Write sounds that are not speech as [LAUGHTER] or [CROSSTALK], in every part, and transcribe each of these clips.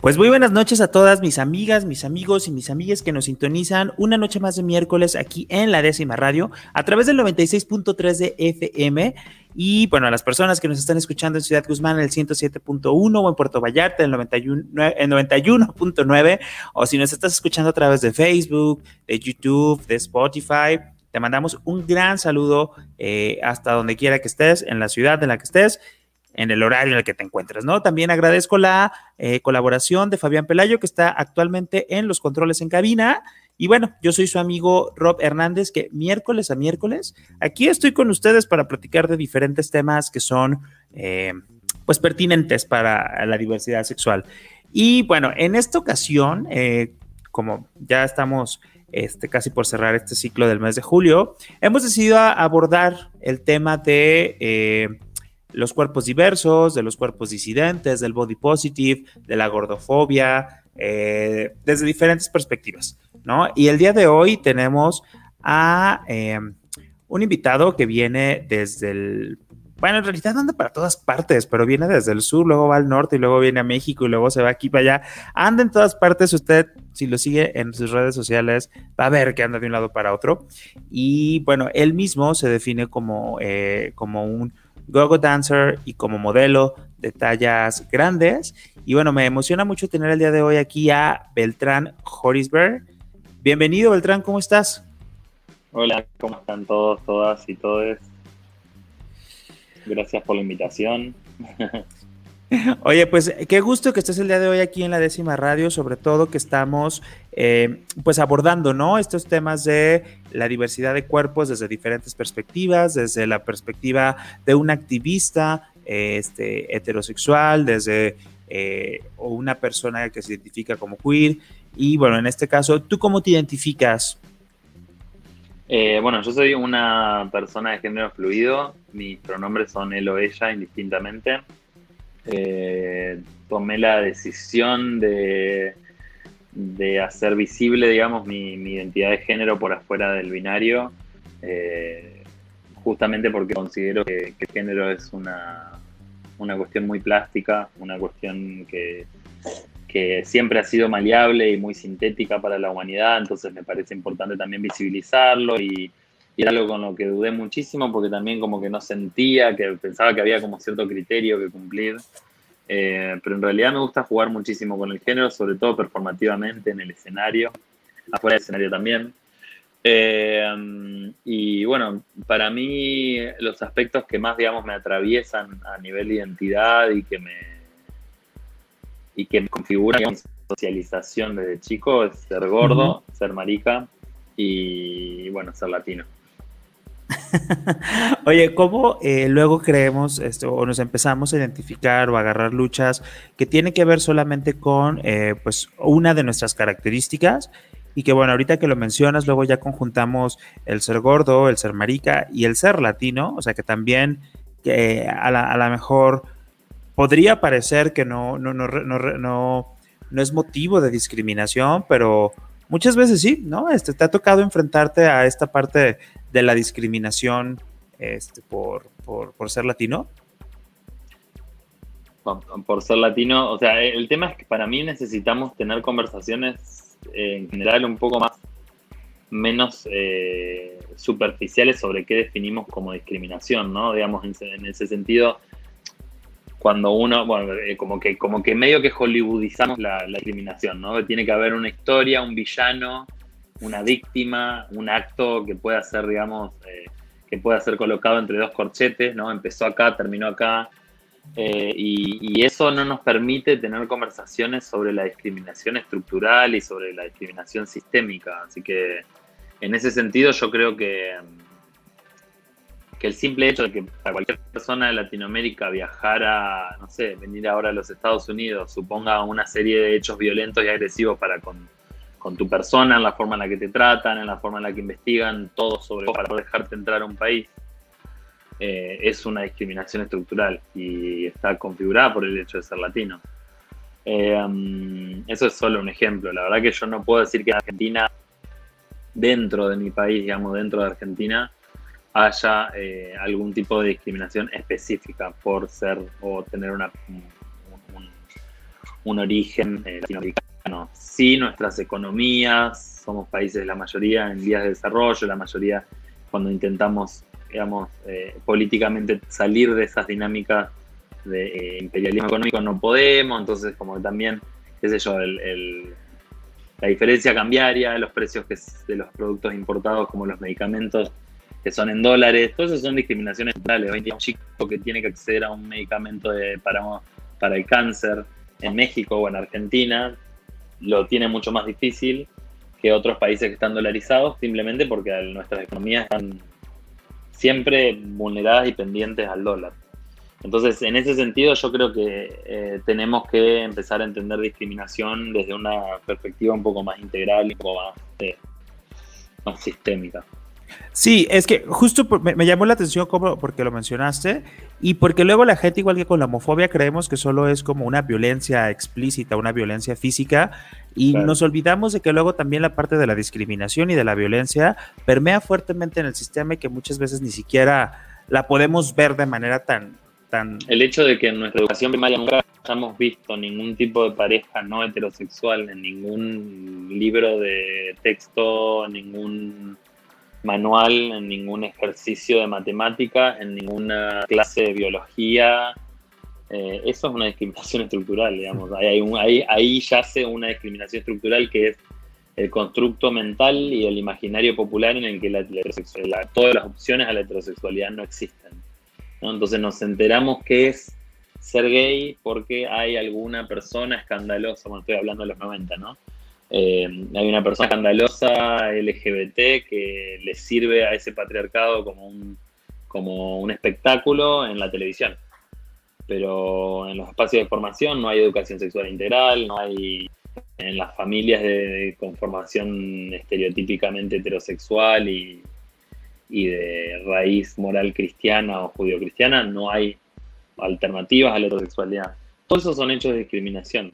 Pues muy buenas noches a todas mis amigas, mis amigos y mis amigas que nos sintonizan una noche más de miércoles aquí en la décima radio a través del 96.3 de FM y bueno, a las personas que nos están escuchando en Ciudad Guzmán en el 107.1 o en Puerto Vallarta en el 91.9 o si nos estás escuchando a través de Facebook, de YouTube, de Spotify, te mandamos un gran saludo eh, hasta donde quiera que estés, en la ciudad en la que estés en el horario en el que te encuentres, ¿no? También agradezco la eh, colaboración de Fabián Pelayo, que está actualmente en los controles en cabina. Y bueno, yo soy su amigo Rob Hernández, que miércoles a miércoles aquí estoy con ustedes para platicar de diferentes temas que son, eh, pues, pertinentes para la diversidad sexual. Y bueno, en esta ocasión, eh, como ya estamos este, casi por cerrar este ciclo del mes de julio, hemos decidido abordar el tema de los cuerpos diversos, de los cuerpos disidentes, del body positive, de la gordofobia, eh, desde diferentes perspectivas, ¿no? Y el día de hoy tenemos a em, un invitado que viene desde el, bueno, en realidad anda para todas partes, pero viene desde el sur, luego va al norte y luego viene a México y luego se va aquí para allá. Anda en todas partes, usted si lo sigue en sus redes sociales va a ver que anda de un lado para otro. Y bueno, él mismo se define como, eh, como un gogo dancer y como modelo de tallas grandes. Y bueno, me emociona mucho tener el día de hoy aquí a Beltrán Horisberg. Bienvenido, Beltrán, ¿cómo estás? Hola, ¿cómo están todos, todas y todos? Gracias por la invitación. [LAUGHS] Oye, pues qué gusto que estés el día de hoy aquí en la décima radio, sobre todo que estamos eh, pues abordando, ¿no? Estos temas de la diversidad de cuerpos desde diferentes perspectivas, desde la perspectiva de un activista este, heterosexual, desde eh, una persona que se identifica como queer. Y bueno, en este caso, ¿tú cómo te identificas? Eh, bueno, yo soy una persona de género fluido, mis pronombres son él o ella indistintamente eh, tomé la decisión de, de, hacer visible, digamos, mi, identidad de género por afuera del binario, eh, justamente porque considero que, el género es una, una cuestión muy plástica, una cuestión que, que siempre ha sido maleable y muy sintética para la humanidad, entonces me parece importante también visibilizarlo y, y era algo con lo que dudé muchísimo porque también como que no sentía, que pensaba que había como cierto criterio que cumplir. Eh, pero en realidad me gusta jugar muchísimo con el género, sobre todo performativamente en el escenario, afuera del escenario también. Eh, y bueno, para mí los aspectos que más, digamos, me atraviesan a nivel de identidad y que me, y que me configuran mi socialización desde chico es ser gordo, ser marica y, bueno, ser latino. [LAUGHS] Oye, ¿cómo eh, luego creemos esto o nos empezamos a identificar o agarrar luchas que tienen que ver solamente con eh, pues una de nuestras características? Y que bueno, ahorita que lo mencionas, luego ya conjuntamos el ser gordo, el ser marica y el ser latino, o sea que también a la, a mejor podría parecer que no, no, no, no, no es motivo de discriminación, pero muchas veces sí, ¿no? Este, te ha tocado enfrentarte a esta parte de la discriminación este, por, ser latino? Por, ser latino, o sea, el tema es que para mí necesitamos tener conversaciones eh, en general un poco más menos eh, superficiales sobre qué definimos como discriminación, ¿no? Digamos, en, ese sentido, cuando uno, bueno, eh, como que, como que medio que hollywoodizamos la, la discriminación, ¿no? Tiene que haber una historia, un villano, una víctima, un acto que pueda ser, digamos, eh, que pueda ser colocado entre dos corchetes, ¿no? Empezó acá, terminó acá. Eh, y, eso no nos permite tener conversaciones sobre la discriminación estructural y sobre la discriminación sistémica. Así que en ese sentido yo creo que, que el simple hecho de que para cualquier persona de Latinoamérica viajara, no sé, venir ahora a los Estados Unidos, suponga una serie de hechos violentos y agresivos para con, con tu persona, en la forma en la que te tratan, en la forma en la que investigan, todo sobre para dejarte entrar a un país. eh, es una discriminación estructural y está configurada por el hecho de ser latino. Eh, um, eso es solo un ejemplo. La verdad que yo no puedo decir que en Argentina, dentro de mi país, digamos, dentro de Argentina, haya eh, algún tipo de discriminación específica por ser o tener una, un, origen latinoamericano. Sí, nuestras economías, somos países, la mayoría en vías de desarrollo, la mayoría cuando intentamos digamos, eh, políticamente salir de esas dinámicas de eh, imperialismo económico no podemos, entonces como también, qué sé yo, la diferencia cambiaria, los precios que, de los productos importados como los medicamentos que son en dólares, todo eso son discriminaciones naturales. Hoy un chico que tiene que acceder a un medicamento para, el cáncer en México o en Argentina lo tiene mucho más difícil que otros países que están dolarizados, simplemente porque nuestras economías están siempre vulneradas y pendientes al dólar. Entonces, en ese sentido, yo creo que eh, tenemos que empezar a entender discriminación desde una perspectiva un poco más integral y un poco más, eh, más sistémica. Sí, es que justo me, llamó la atención como porque lo mencionaste y porque luego la gente, igual que con la homofobia, creemos que solo es como una violencia explícita, una violencia física y nos olvidamos de que luego también la parte de la discriminación y de la violencia permea fuertemente en el sistema y que muchas veces ni siquiera la podemos ver de manera tan... tan... El hecho de que en nuestra educación primaria nunca hayamos visto ningún tipo de pareja no heterosexual en ningún libro de texto, ningún manual, en ningún ejercicio de matemática, en ninguna clase de biología. Eh, eso es una discriminación [LAUGHS] estructural, digamos. Ahí, ahí, ahí yace una discriminación estructural que es el constructo mental y el imaginario popular en el que todas las opciones a la heterosexualidad no existen. Entonces nos enteramos que es ser gay porque hay alguna persona escandalosa, bueno, estoy hablando de los 90, ¿no? Eh, hay una persona escandalosa LGBT que le sirve a ese patriarcado como un, como un espectáculo en la televisión. Pero en los espacios de formación no hay educación sexual integral, no hay en las familias de, conformación estereotípicamente heterosexual y, y de raíz moral cristiana o judío-cristiana, no hay alternativas a la heterosexualidad. Todos esos son hechos de discriminación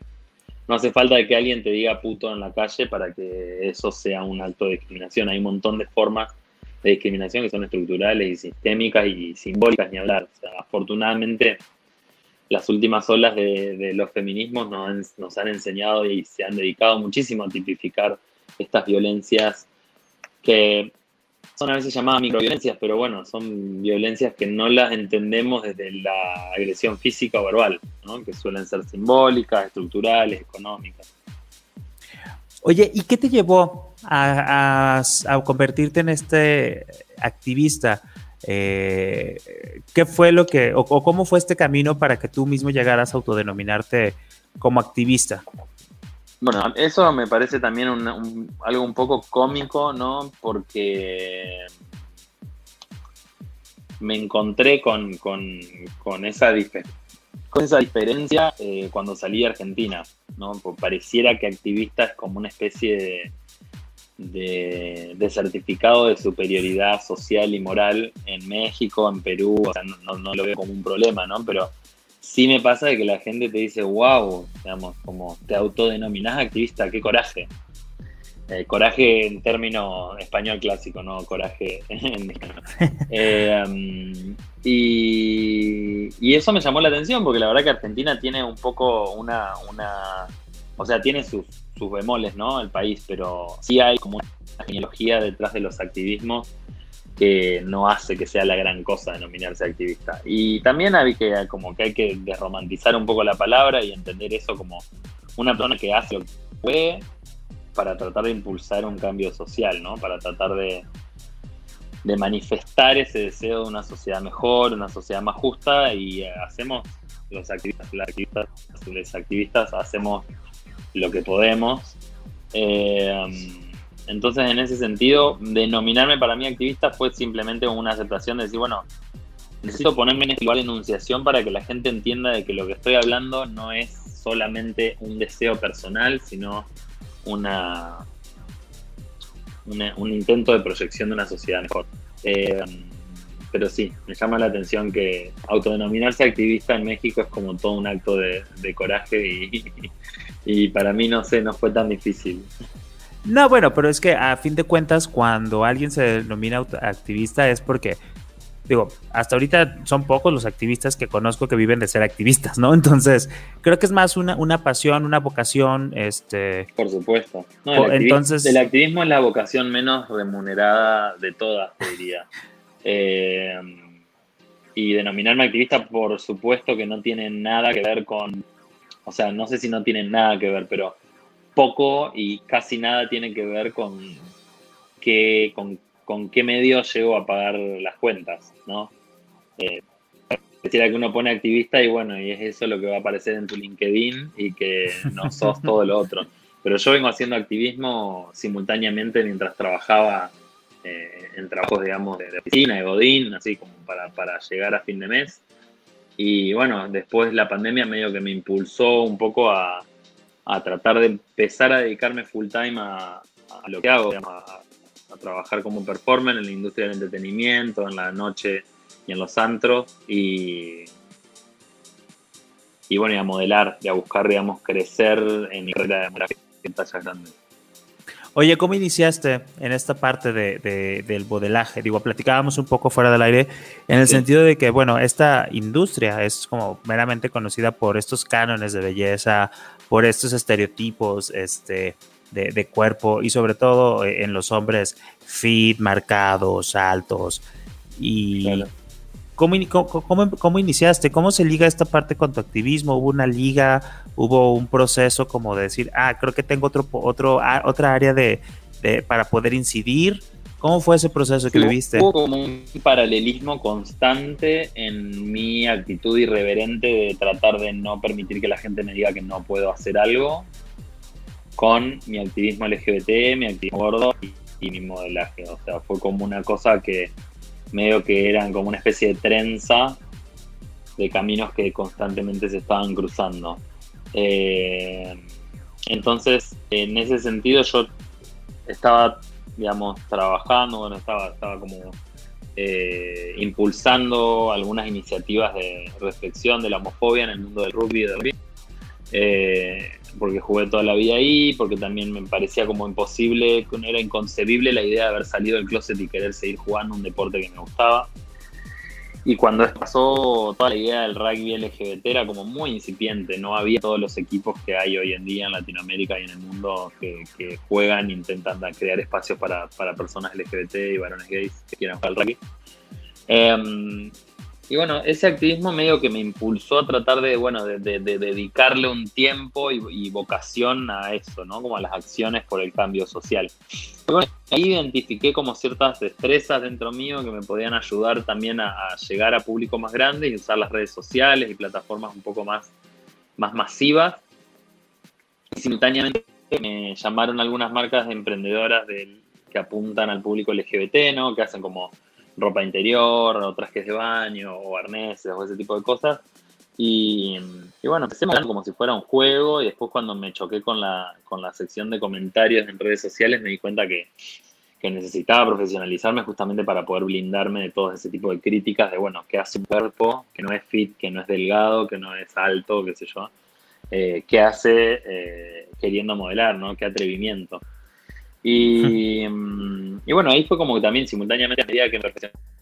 no hace falta que alguien te diga puto en la calle para que eso sea un acto de discriminación. Hay un montón de formas de discriminación que son estructurales y sistémicas y simbólicas, ni hablar. afortunadamente, las últimas olas de, los feminismos nos han enseñado y se han dedicado muchísimo a tipificar estas violencias que son a veces llamadas microviolencias, pero bueno, son violencias que no las entendemos desde la agresión física o verbal, ¿no? que suelen ser simbólicas, estructurales, económicas. Oye, ¿y qué te llevó a, convertirte en este activista? Eh, ¿Qué fue lo que, o, cómo fue este camino para que tú mismo llegaras a autodenominarte como activista? Bueno, eso me parece también algo un poco cómico, ¿no? Porque me encontré con, esa, con esa diferencia eh, cuando salí de Argentina, ¿no? Pues pareciera que activista es como una especie de, de, certificado de superioridad social y moral en México, en Perú, o sea, no, no, lo veo como un problema, ¿no? Pero sí me pasa de que la gente te dice, wow, digamos, como te autodenominás activista, qué coraje. Eh, coraje en término español clásico, no coraje [LAUGHS] en eh, um, y, eso me llamó la atención porque la verdad que Argentina tiene un poco una, una o sea, tiene sus, sus bemoles, ¿no? El país, pero sí hay como una genealogía detrás de los activismos que no hace que sea la gran cosa denominarse activista. Y también hay que, como que hay que desromantizar un poco la palabra y entender eso como una persona que hace lo que puede para tratar de impulsar un cambio social, ¿no? Para tratar de, de manifestar ese deseo de una sociedad mejor, una sociedad más justa y hacemos, los activistas, las activistas, los activistas hacemos lo que podemos. Eh, entonces, en ese sentido, denominarme para mí activista fue simplemente una aceptación de decir, bueno, necesito ponerme en igual enunciación para que la gente entienda de que lo que estoy hablando no es solamente un deseo personal, sino una, un intento de proyección de una sociedad mejor. Eh, pero sí, me llama la atención que autodenominarse activista en México es como todo un acto de, coraje y, [LAUGHS] y, para mí no sé, no fue tan difícil. No, bueno, pero es que a fin de cuentas cuando alguien se denomina activista es porque digo, hasta ahorita son pocos los activistas que conozco que viven de ser activistas, ¿no? [LAUGHS] Entonces, creo que es más una, una pasión, una vocación, este... Por supuesto. el, entonces... el activismo es la vocación menos remunerada de todas, te diría. Eh, y denominarme activista, por supuesto que no tiene nada que ver con, o sea, no sé si no tiene nada que ver, pero poco y casi nada tiene que ver con qué, con con qué medio llego a pagar las cuentas, ¿no? Eh, que uno pone activista y bueno, y es eso lo que va a aparecer en tu LinkedIn y que no sos todo lo otro. Pero yo vengo haciendo activismo simultáneamente mientras trabajaba eh, en trabajos, digamos, de, oficina, de Godín, así como para, llegar a fin de mes. Y bueno, después la pandemia medio que me impulsó un poco a, tratar de empezar a dedicarme full time a, lo que hago, a, a trabajar como performer en la industria del entretenimiento, en la noche y en los antros y, y bueno, y a modelar y a buscar, digamos, crecer en mi carrera de modelaje en tallas grandes. Oye, ¿cómo iniciaste en esta parte de, del modelaje? Digo, platicábamos un poco fuera del aire, en el sentido de que, bueno, esta industria es como meramente conocida por estos cánones de belleza, por estos estereotipos, este, de, cuerpo y sobre todo eh, en los hombres fit, marcados, altos. Y ¿cómo, cómo, iniciaste? ¿Cómo se liga esta parte con tu activismo? ¿Hubo una liga? ¿Hubo un proceso como de decir, ah, creo que tengo otro, otro, otra área de, para poder incidir? ¿Cómo fue ese proceso que viviste? Hubo como un paralelismo constante en mi actitud irreverente de tratar de no permitir que la gente me diga que no puedo hacer algo con mi activismo LGBT, mi activismo gordo y, mi modelaje. O sea, fue como una cosa que medio que eran como una especie de trenza de caminos que constantemente se estaban cruzando. Eh, entonces, en ese sentido, yo estaba, digamos, trabajando, bueno, estaba, estaba como eh, impulsando algunas iniciativas de reflexión de la homofobia en el mundo del rugby. Del rugby. Eh, porque jugué toda la vida ahí, porque también me parecía como imposible, era inconcebible la idea de haber salido del closet y querer seguir jugando un deporte que me gustaba. Y cuando pasó toda la idea del rugby LGBT era como muy incipiente, no había todos los equipos que hay hoy en día en Latinoamérica y en el mundo que, juegan e intentan crear espacios para, personas LGBT y varones gays que quieran jugar al rugby. Em, y bueno, ese activismo medio que me impulsó a tratar de, bueno, de, dedicarle un tiempo y, vocación a eso, ¿no? Como a las acciones por el cambio social. ahí identifiqué como ciertas destrezas dentro mío que me podían ayudar también a, llegar a público más grande y usar las redes sociales y plataformas un poco más, más masivas. Y simultáneamente me llamaron algunas marcas de emprendedoras que apuntan al público LGBT, ¿no? Que hacen como ropa interior, o trajes de baño, o arneses, o ese tipo de cosas. Y, bueno, empecé como si fuera un juego y después cuando me choqué con la, con la sección de comentarios en redes sociales me di cuenta que, que necesitaba profesionalizarme justamente para poder blindarme de todo ese tipo de críticas de, bueno, ¿qué hace un cuerpo que no es fit, que no es delgado, que no es alto, qué sé yo? Eh, ¿Qué hace eh, queriendo modelar, ¿no? ¿Qué atrevimiento? Y, y, bueno, ahí fue como que también simultáneamente a medida que me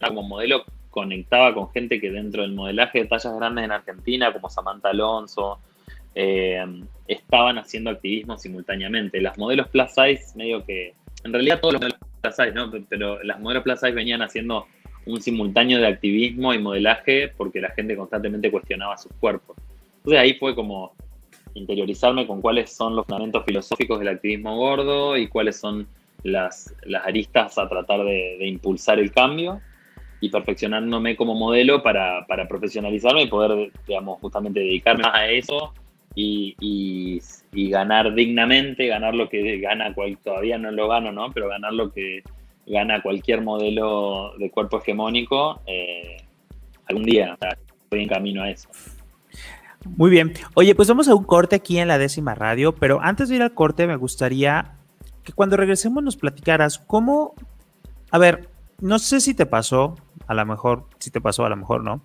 como modelo, conectaba con gente que dentro del modelaje de tallas grandes en Argentina, como Samantha Alonso, eh, estaban haciendo activismo simultáneamente. Las modelos plus size, medio que, en realidad todos los modelos plus size, ¿no? Pero las modelos plus size venían haciendo un simultáneo de activismo y modelaje porque la gente constantemente cuestionaba sus cuerpos. Entonces ahí fue como interiorizarme con cuáles son los fundamentos filosóficos del activismo gordo y cuáles son las, las aristas a tratar de, impulsar el cambio y perfeccionándome como modelo para, profesionalizarme y poder, digamos, justamente dedicarme más a eso y, y, ganar dignamente, ganar lo que gana, cual, todavía no lo gano, ¿no? Pero ganar lo que gana cualquier modelo de cuerpo hegemónico eh, algún día. estoy en camino a eso. Muy bien. Oye, pues vamos a un corte aquí en la décima radio, pero antes de ir al corte me gustaría que cuando regresemos nos platicaras cómo, a ver, no sé si te pasó, a lo mejor sí te pasó, a lo mejor no,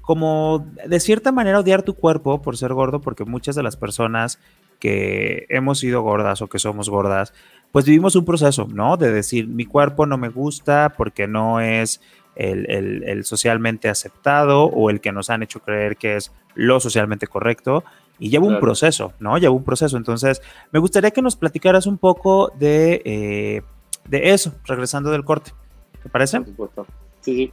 como de cierta manera odiar tu cuerpo por ser gordo, porque muchas de las personas que hemos sido gordas o que somos gordas, pues vivimos un proceso, ¿no? De decir, mi cuerpo no me gusta porque no es el, socialmente aceptado o el que nos han hecho creer que es lo socialmente correcto. Y lleva un proceso, ¿no? Lleva un proceso. Entonces, me gustaría que nos platicaras un poco de, eh, de eso, regresando del corte. ¿Te parece?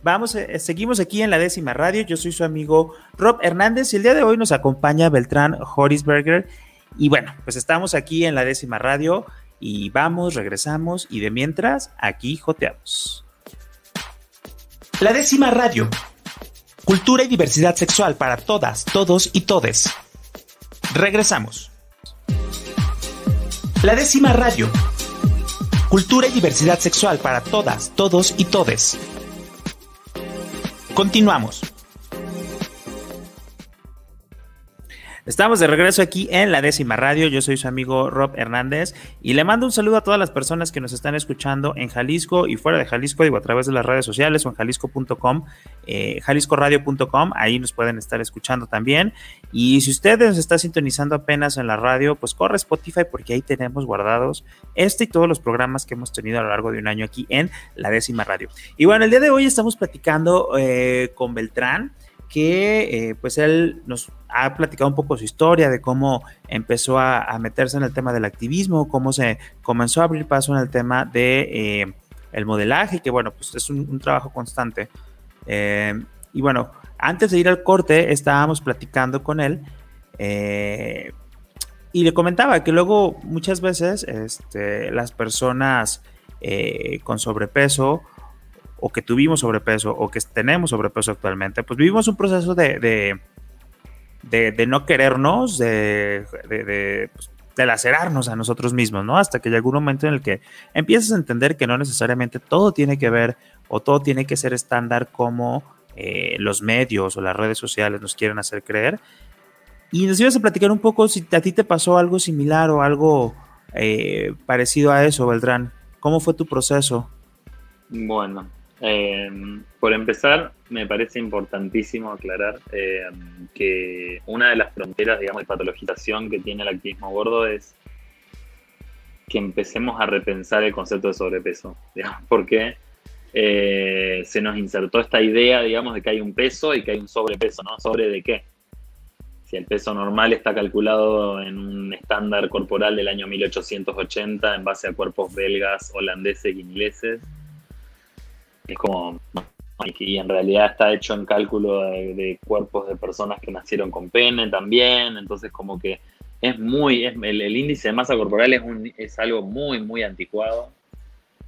Vamos, eh, seguimos aquí en la décima radio. Yo soy su amigo Rob Hernández y el día de hoy nos acompaña Beltrán Horisberger. Y bueno, pues estamos aquí en la décima radio y vamos, regresamos y de mientras aquí joteamos. La décima radio. Cultura y diversidad sexual para todas, todos y todes. Regresamos. La décima radio. Cultura y diversidad sexual para todas, todos y todes. Continuamos. Estamos de regreso aquí en la décima radio. Yo soy su amigo Rob Hernández y le mando un saludo a todas las personas que nos están escuchando en Jalisco y fuera de Jalisco, digo a través de las redes sociales o en jalisco.com, eh, jaliscoradio.com. Ahí nos pueden estar escuchando también. Y si ustedes nos está sintonizando apenas en la radio, pues corre Spotify porque ahí tenemos guardados este y todos los programas que hemos tenido a lo largo de un año aquí en la décima radio. Y bueno, el día de hoy estamos platicando eh, con Beltrán que eh, pues él nos ha platicado un poco su historia de cómo empezó a, meterse en el tema del activismo, cómo se comenzó a abrir paso en el tema de eh, el modelaje, que bueno, pues es un, trabajo constante. Eh, y bueno, antes de ir al corte, estábamos platicando con él y le comentaba que luego muchas veces este, las personas con sobrepeso o que tuvimos sobrepeso o que tenemos sobrepeso actualmente, pues vivimos un proceso de, de, no querernos, de, pues, de, lacerarnos a nosotros mismos, ¿no? Hasta que llega un momento en el que empiezas a entender que no necesariamente todo tiene que ver o todo tiene que ser estándar como eh, los medios o las redes sociales nos quieren hacer creer. Y nos ibas a platicar un poco si a ti te pasó algo similar o algo eh, parecido a eso, Beltrán. ¿Cómo fue tu proceso? Bueno, eh, por empezar, me parece importantísimo aclarar eh, que una de las fronteras, digamos, de patologización que tiene el activismo gordo es que empecemos a repensar el concepto de sobrepeso, [LAUGHS] digamos, porque eh, se nos insertó esta idea, digamos, de que hay un peso y que hay un sobrepeso, ¿no? ¿Sobre de qué? Si el peso normal está calculado en un estándar corporal del año 1880 en base a cuerpos belgas, holandeses ingleses, es como, y en realidad está hecho en cálculo de, cuerpos de personas que nacieron con pene también, entonces como que es muy, es, el, índice de masa corporal es, un, es algo muy, muy anticuado,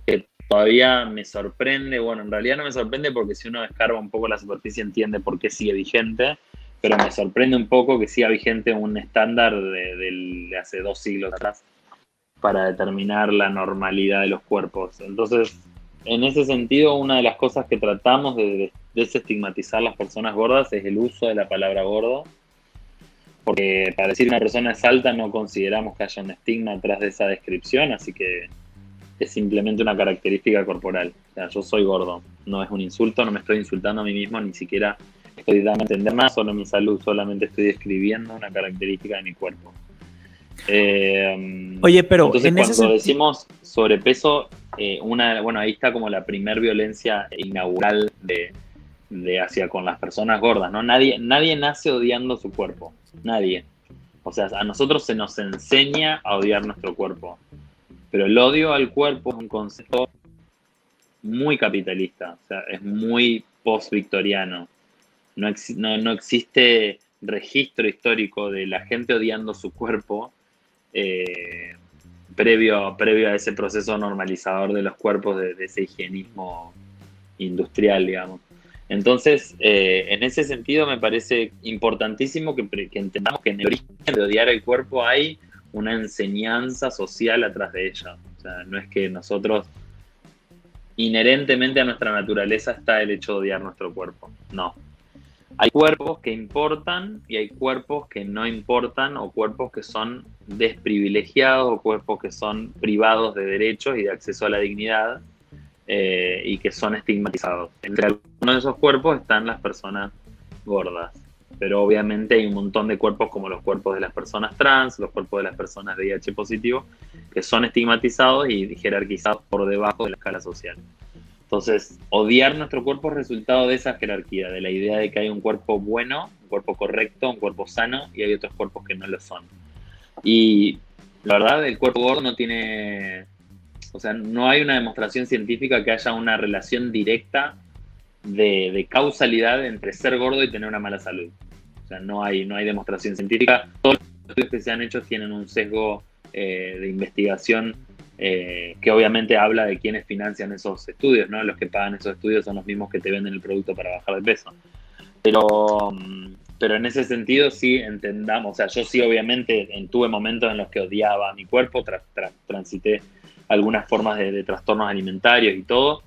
que todavía me sorprende, bueno, en realidad no me sorprende porque si uno escarba un poco la superficie entiende por qué sigue vigente, pero me sorprende un poco que siga vigente un estándar de hace dos siglos atrás para determinar la normalidad de los cuerpos. Entonces, en ese sentido, una de las cosas que tratamos de desestigmatizar las personas gordas es el uso de la palabra gordo, porque para decir una persona es alta no consideramos que haya un estigma atrás de esa descripción, así que es simplemente una característica corporal. O sea, yo soy gordo, no es un insulto, no me estoy insultando a mí mismo, ni siquiera estoy dando a entender nada, solo mi salud, solamente estoy describiendo una característica de mi cuerpo. Eh, Oye, pero entonces cuando decimos sobrepeso, eh, una, bueno, ahí está como la primer violencia inaugural de, hacia con las personas gordas, ¿no? Nadie, nadie nace odiando su cuerpo, nadie. O sea, a nosotros se nos enseña a odiar nuestro cuerpo. Pero el odio al cuerpo es un concepto muy capitalista, o sea, es muy post-victoriano. No, no, existe registro histórico de la gente odiando su cuerpo eh, previo, previo a ese proceso normalizador de los cuerpos, de, ese higienismo industrial, digamos. Entonces, eh, en ese sentido me parece importantísimo que, entendamos que en el origen de odiar el cuerpo hay una enseñanza social atrás de ella. O sea, no es que nosotros, inherentemente a nuestra naturaleza está el hecho de odiar nuestro cuerpo. No, hay cuerpos que importan y hay cuerpos que no importan o cuerpos que son desprivilegiados o cuerpos que son privados de derechos y de acceso a la dignidad. eh, y que son estigmatizados. Entre algunos de esos cuerpos están las personas gordas, pero obviamente hay un montón de cuerpos como los cuerpos de las personas trans, los cuerpos de las personas de VIH positivo, que son estigmatizados y jerarquizados por debajo de la escala social. Entonces, odiar nuestro cuerpo es resultado de esa jerarquía, de la idea de que hay un cuerpo bueno, un cuerpo correcto, un cuerpo sano y hay otros cuerpos que no lo son. Y la verdad, el cuerpo gordo no tiene, o sea, no hay una demostración científica que haya una relación directa de, causalidad entre ser gordo y tener una mala salud. O sea, no hay, no hay demostración científica. Todos los estudios que se han hecho tienen un sesgo eh, de investigación eh, que obviamente habla de quienes financian esos estudios, ¿no? Los que pagan esos estudios son los mismos que te venden el producto para bajar de peso. Pero, mm, pero en ese sentido sí entendamos, o sea, yo sí obviamente tuve momentos en los que odiaba mi cuerpo, transité algunas formas de, trastornos alimentarios y todo,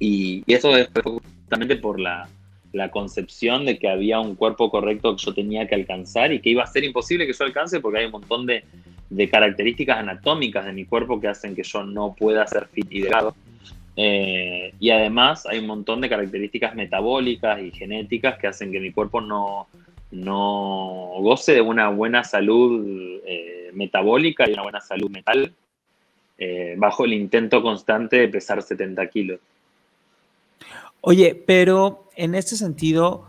y, eso es justamente por la, la concepción de que había un cuerpo correcto que yo tenía que alcanzar y que iba a ser imposible que yo alcance porque hay un montón de, de características anatómicas de mi cuerpo que hacen que yo no pueda ser fit y delgado. Eh, y además hay un montón de características metabólicas y genéticas que hacen que mi cuerpo no, no goce de una buena salud eh, metabólica y una buena salud mental eh, bajo el intento constante de pesar 70 kilos. Oye, pero en este sentido,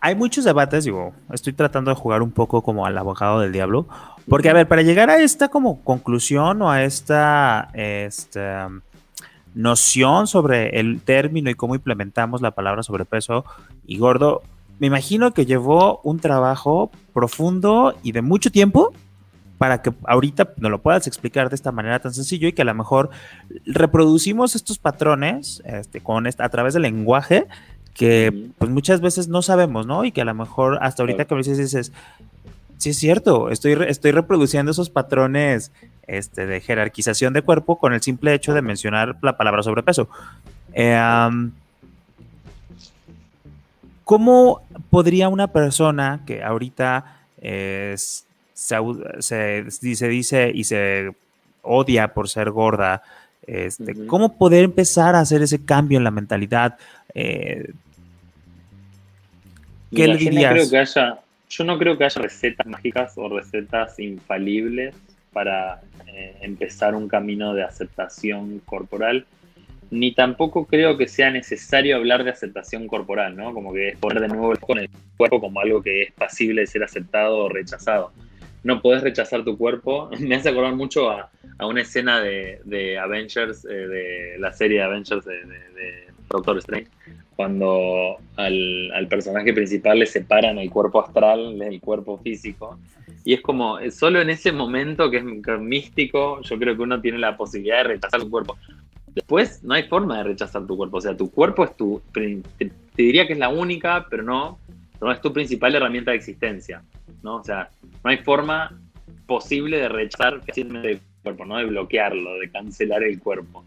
hay muchos debates, digo, estoy tratando de jugar un poco como al abogado del diablo, porque a ver, para llegar a esta como conclusión o a esta, esta noción sobre el término y cómo implementamos la palabra sobrepeso y gordo, me imagino que llevó un trabajo profundo y de mucho tiempo para que ahorita nos lo puedas explicar de esta manera tan sencillo y que a lo mejor reproducimos estos patrones este, con a través del lenguaje que pues muchas veces no sabemos, ¿no? Y que a lo mejor hasta ahorita que me dices, dices, sí es cierto, estoy, estoy reproduciendo esos patrones este, de jerarquización de cuerpo con el simple hecho de mencionar la palabra sobrepeso. Eh, ¿Cómo podría una persona que ahorita se, dice, y se odia por ser gorda, este, ¿cómo poder empezar a hacer ese cambio en la mentalidad? Eh, ¿Qué le dirías? que haya, yo no creo que haya recetas mágicas o recetas infalibles para eh, empezar un camino de aceptación corporal, ni tampoco creo que sea necesario hablar de aceptación corporal, ¿no? Como que es poner de nuevo con el cuerpo como algo que es pasible de ser aceptado o rechazado. No podés rechazar tu cuerpo. [LAUGHS] Me hace acordar mucho a, una escena de, Avengers, eh, de la serie de Avengers de, de Doctor Strange, cuando al, personaje principal le separan el cuerpo astral del cuerpo físico. Y es como, solo en ese momento que es, místico, yo creo que uno tiene la posibilidad de rechazar su cuerpo. Después no hay forma de rechazar tu cuerpo. O sea, tu cuerpo es tu. Te, diría que es la única, pero no, no es tu principal herramienta de existencia. ¿no? O sea, no hay forma posible de rechazar el cuerpo, ¿no? De bloquearlo, de cancelar el cuerpo.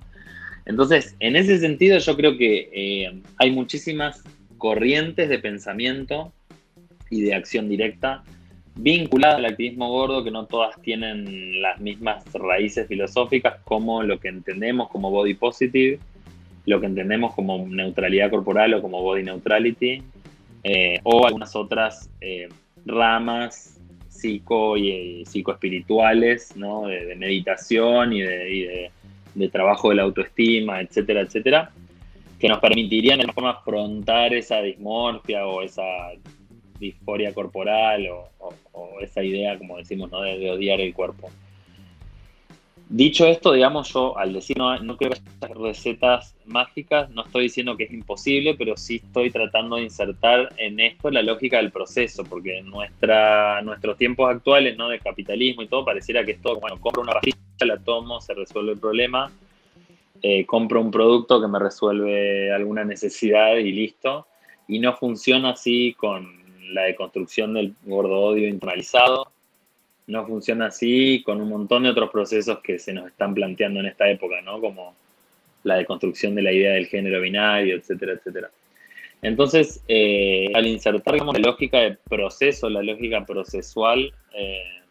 Entonces, en ese sentido, yo creo que eh, hay muchísimas corrientes de pensamiento y de acción directa vinculadas al activismo gordo, que no todas tienen las mismas raíces filosóficas como lo que entendemos como body positive, lo que entendemos como neutralidad corporal o como body neutrality, eh, o algunas otras eh, ramas psico y psicoespirituales, ¿no? de, meditación y de de trabajo de la autoestima, etcétera, etcétera, que nos permitirían de forma afrontar esa dismorfia o esa disforia corporal o, esa idea, como decimos, ¿no? de, odiar el cuerpo. Dicho esto, digamos, yo al decir no, creo que haya recetas mágicas, no estoy diciendo que es imposible, pero sí estoy tratando de insertar en esto la lógica del proceso, porque en nuestra, nuestros tiempos actuales, ¿no? De capitalismo y todo, pareciera que esto, bueno, compro una pastilla, la tomo, se resuelve el problema, eh, compro un producto que me resuelve alguna necesidad y listo, y no funciona así con la deconstrucción del gordo odio internalizado, no funciona así con un montón de otros procesos que se nos están planteando en esta época, ¿no? Como la deconstrucción de la idea del género binario, etcétera, etcétera. Entonces, eh, al insertar la lógica de proceso, la lógica procesual, eh,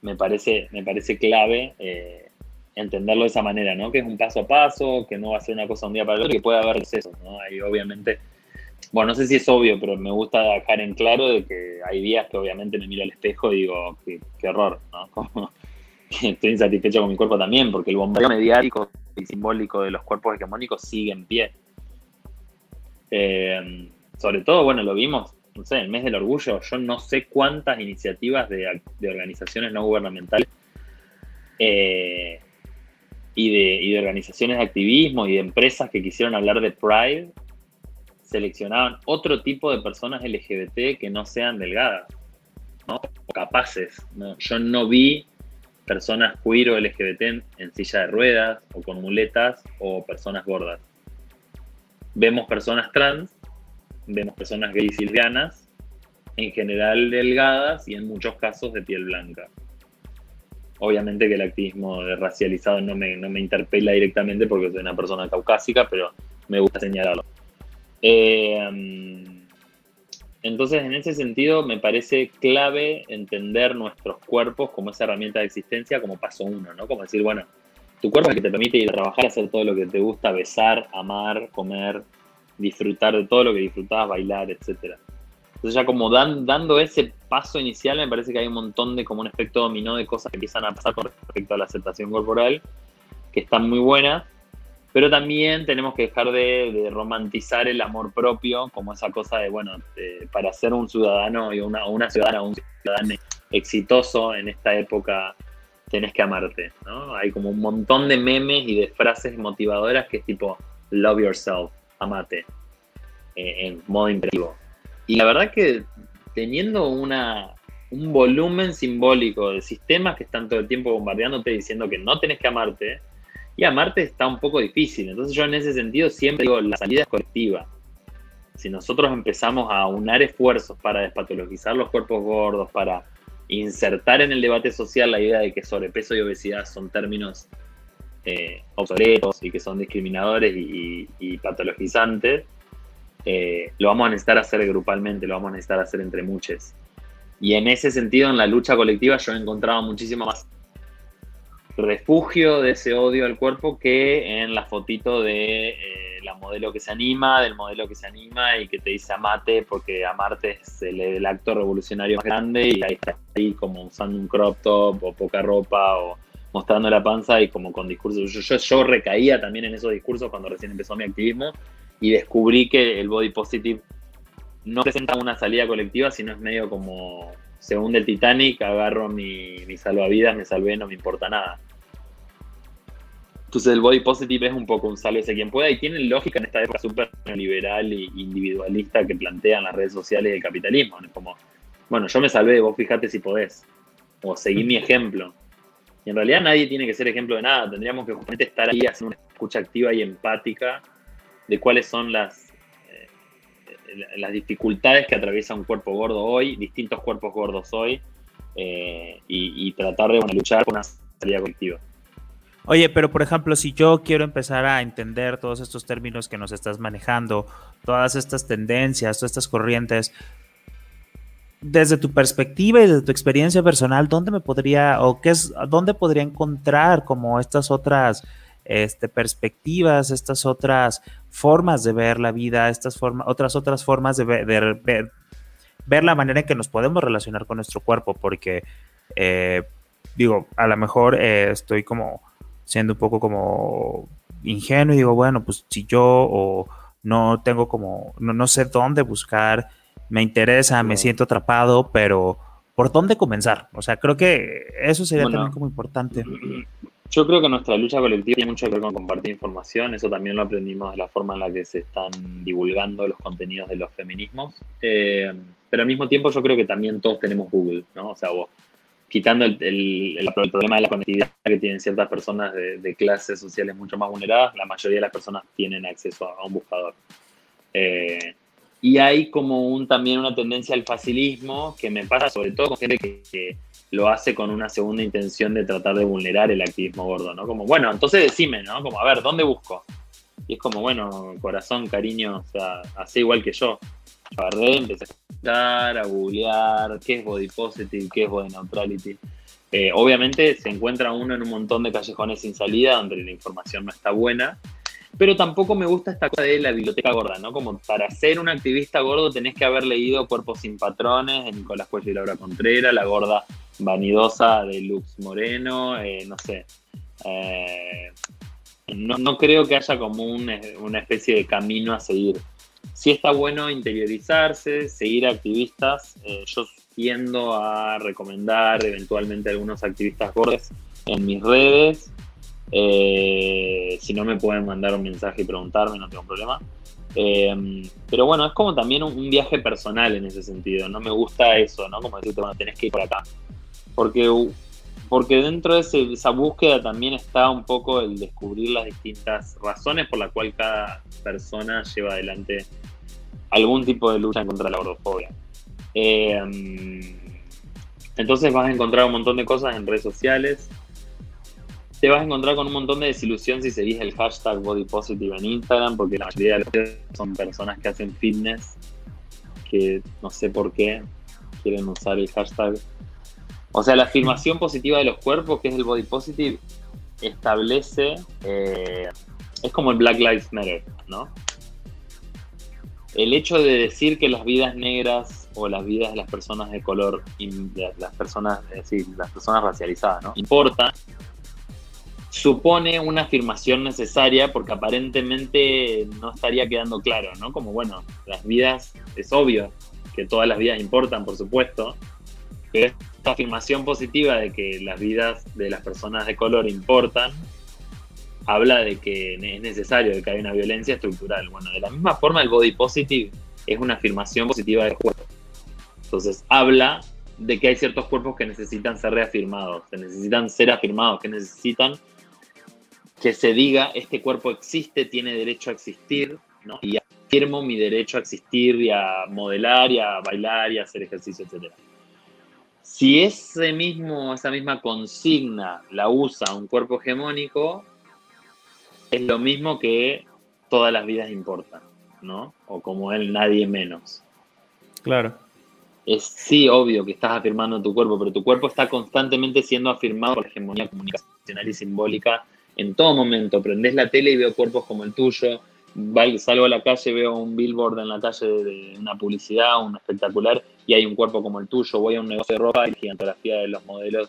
me, parece, me parece clave eh, entenderlo de esa manera, ¿no? Que es un paso a paso, que no va a ser una cosa un día para el otro, que puede haber excesos, ¿no? Ahí obviamente, bueno, no sé si es obvio, pero me gusta dejar en claro de que hay días que obviamente me miro al espejo y digo, qué, qué horror, ¿no? [LAUGHS] Estoy insatisfecho con mi cuerpo también, porque el bombardeo mediático y simbólico de los cuerpos hegemónicos sigue en pie. Eh, sobre todo, bueno, lo vimos, no sé, el mes del orgullo, yo no sé cuántas iniciativas de, organizaciones no gubernamentales eh, y de organizaciones de activismo y de empresas que quisieron hablar de Pride seleccionaban otro tipo de personas LGBT que no sean delgadas, ¿no? O capaces. Yo no vi personas queer o LGBT en, silla de ruedas o con muletas o personas gordas. Vemos personas trans, vemos personas gays y lesbianas, en general delgadas y en muchos casos de piel blanca. Obviamente que el activismo racializado no me, no me interpela directamente porque soy una persona caucásica, pero me gusta señalarlo. Eh, entonces, en ese sentido, me parece clave entender nuestros cuerpos como esa herramienta de existencia como paso uno, ¿no? Como decir, bueno, tu cuerpo es el que te permite ir a trabajar, hacer todo lo que te gusta, besar, amar, comer, disfrutar de todo lo que disfrutabas, bailar, etc. Entonces ya como dando ese paso inicial, me parece que hay un montón de como un efecto dominó de cosas que empiezan a pasar con respecto a la aceptación corporal, que están muy buenas, pero también tenemos que dejar de, romantizar el amor propio como esa cosa de, bueno, para ser un ciudadano y una, una ciudadana un ciudadano exitoso en esta época tenés que amarte, ¿no? Hay como un montón de memes y de frases motivadoras que es tipo, love yourself, amate, eh, en modo imperativo. Y la verdad que teniendo una, un volumen simbólico de sistemas que están todo el tiempo bombardeándote diciendo que no tenés que amarte, y a Marte está un poco difícil. Entonces yo en ese sentido siempre digo, la salida es colectiva. Si nosotros empezamos a unar esfuerzos para despatologizar los cuerpos gordos, para insertar en el debate social la idea de que sobrepeso y obesidad son términos eh, obsoletos y que son discriminadores y, patologizantes, eh, lo vamos a necesitar hacer grupalmente, lo vamos a necesitar hacer entre muchos. Y en ese sentido, en la lucha colectiva, yo he encontrado muchísimo más refugio de ese odio al cuerpo que en la fotito de eh, la modelo que se anima, del modelo que se anima y que te dice amate porque amarte es el, acto revolucionario más grande y ahí está ahí como usando un crop top o poca ropa o mostrando la panza y como con discursos. Yo, yo, recaía también en esos discursos cuando recién empezó mi activismo y descubrí que el body positive no presenta una salida colectiva, sino es medio como según el Titanic, agarro mi, mi salvavidas, me salvé, no me importa nada. Entonces el body positive es un poco un sálvese quien pueda y tiene lógica en esta época súper liberal e individualista que plantean las redes sociales del capitalismo. Es como, bueno, yo me salvé, vos fijate si podés. O seguí mi ejemplo. Y en realidad nadie tiene que ser ejemplo de nada. Tendríamos que justamente estar ahí haciendo una escucha activa y empática de cuáles son las las dificultades que atraviesa un cuerpo gordo hoy, distintos cuerpos gordos hoy, eh, y, tratar de luchar por una salida colectiva. Oye, pero por ejemplo, si yo quiero empezar a entender todos estos términos que nos estás manejando, todas estas tendencias, todas estas corrientes, desde tu perspectiva y desde tu experiencia personal, ¿dónde me podría o qué es, dónde podría encontrar como estas otras este, perspectivas, estas otras formas de ver la vida, estas formas, otras otras formas de ver, ver, la manera en que nos podemos relacionar con nuestro cuerpo, porque eh, digo, a lo mejor eh, estoy como siendo un poco como ingenuo y digo, bueno, pues si yo o no tengo como, no, no sé dónde buscar, me interesa, me siento atrapado, pero ¿por dónde comenzar? O sea, creo que eso sería también como importante. [CLEARS THROAT] Yo creo que nuestra lucha colectiva tiene mucho que ver con compartir información, eso también lo aprendimos de la forma en la que se están divulgando los contenidos de los feminismos, eh, pero al mismo tiempo yo creo que también todos tenemos Google, ¿no? O sea, vos, quitando el, problema de la conectividad que tienen ciertas personas de, clases sociales mucho más vulneradas, la mayoría de las personas tienen acceso a, un buscador. Eh, y hay como un, también una tendencia al facilismo que me pasa sobre todo con gente que lo hace con una segunda intención de tratar de vulnerar el activismo gordo, ¿no? Como, bueno, entonces decime, ¿no? Como, a ver, ¿dónde busco? Y es como, bueno, corazón, cariño, o sea, hace igual que yo. Yo agarré, empecé a escuchar, a googlear, qué es body positive, qué es body neutrality. Eh, obviamente se encuentra uno en un montón de callejones sin salida donde la información no está buena, pero tampoco me gusta esta cosa de la biblioteca gorda, ¿no? Como para ser un activista gordo tenés que haber leído Cuerpos sin Patrones de Nicolás Cuello y Laura Contreras, La Gorda Vanidosa de Lux Moreno, eh, no sé. Eh, no, creo que haya como una especie de camino a seguir. Sí está bueno interiorizarse, seguir activistas. Eh, yo tiendo a recomendar eventualmente algunos activistas gordos en mis redes. Eh, si no me pueden mandar un mensaje y preguntarme, no tengo problema. Eh, pero bueno, es como también un, viaje personal en ese sentido. No me gusta eso, ¿no? Como decirte, bueno, tenés que ir por acá. Porque porque dentro de esa búsqueda también está un poco el descubrir las distintas razones por las cuales cada persona lleva adelante algún tipo de lucha contra la gordofobia. Eh, entonces vas a encontrar un montón de cosas en redes sociales. Te vas a encontrar con un montón de desilusión si seguís el hashtag body positive en Instagram, porque la mayoría de los son personas que hacen fitness, que no sé por qué quieren usar el hashtag o sea, la afirmación positiva de los cuerpos, que es el body positive, establece, eh, es como el Black Lives Matter, ¿no? El hecho de decir que las vidas negras o las vidas de las personas de color, las personas, es las personas racializadas, ¿no? Importa, supone una afirmación necesaria porque aparentemente no estaría quedando claro, ¿no? Como, bueno, las vidas, es obvio que todas las vidas importan, por supuesto, pero esta afirmación positiva de que las vidas de las personas de color importan, habla de que es necesario, que hay una violencia estructural. Bueno, de la misma forma el body positive es una afirmación positiva del cuerpo. Entonces habla de que hay ciertos cuerpos que necesitan ser reafirmados, que necesitan ser afirmados, que necesitan que se diga este cuerpo existe, tiene derecho a existir, ¿no? Y afirmo mi derecho a existir y a modelar y a bailar y a hacer ejercicio, etcétera. Si ese mismo, esa misma consigna la usa un cuerpo hegemónico, es lo mismo que todas las vidas importan, ¿no? O como él, nadie menos. Claro. Es sí, obvio que estás afirmando tu cuerpo, pero tu cuerpo está constantemente siendo afirmado por la hegemonía comunicacional y simbólica en todo momento. Prendes la tele y veo cuerpos como el tuyo, salgo a la calle, veo un billboard en la calle de una publicidad, un espectacular, y hay un cuerpo como el tuyo, voy a un negocio de ropa y gigantografía de los modelos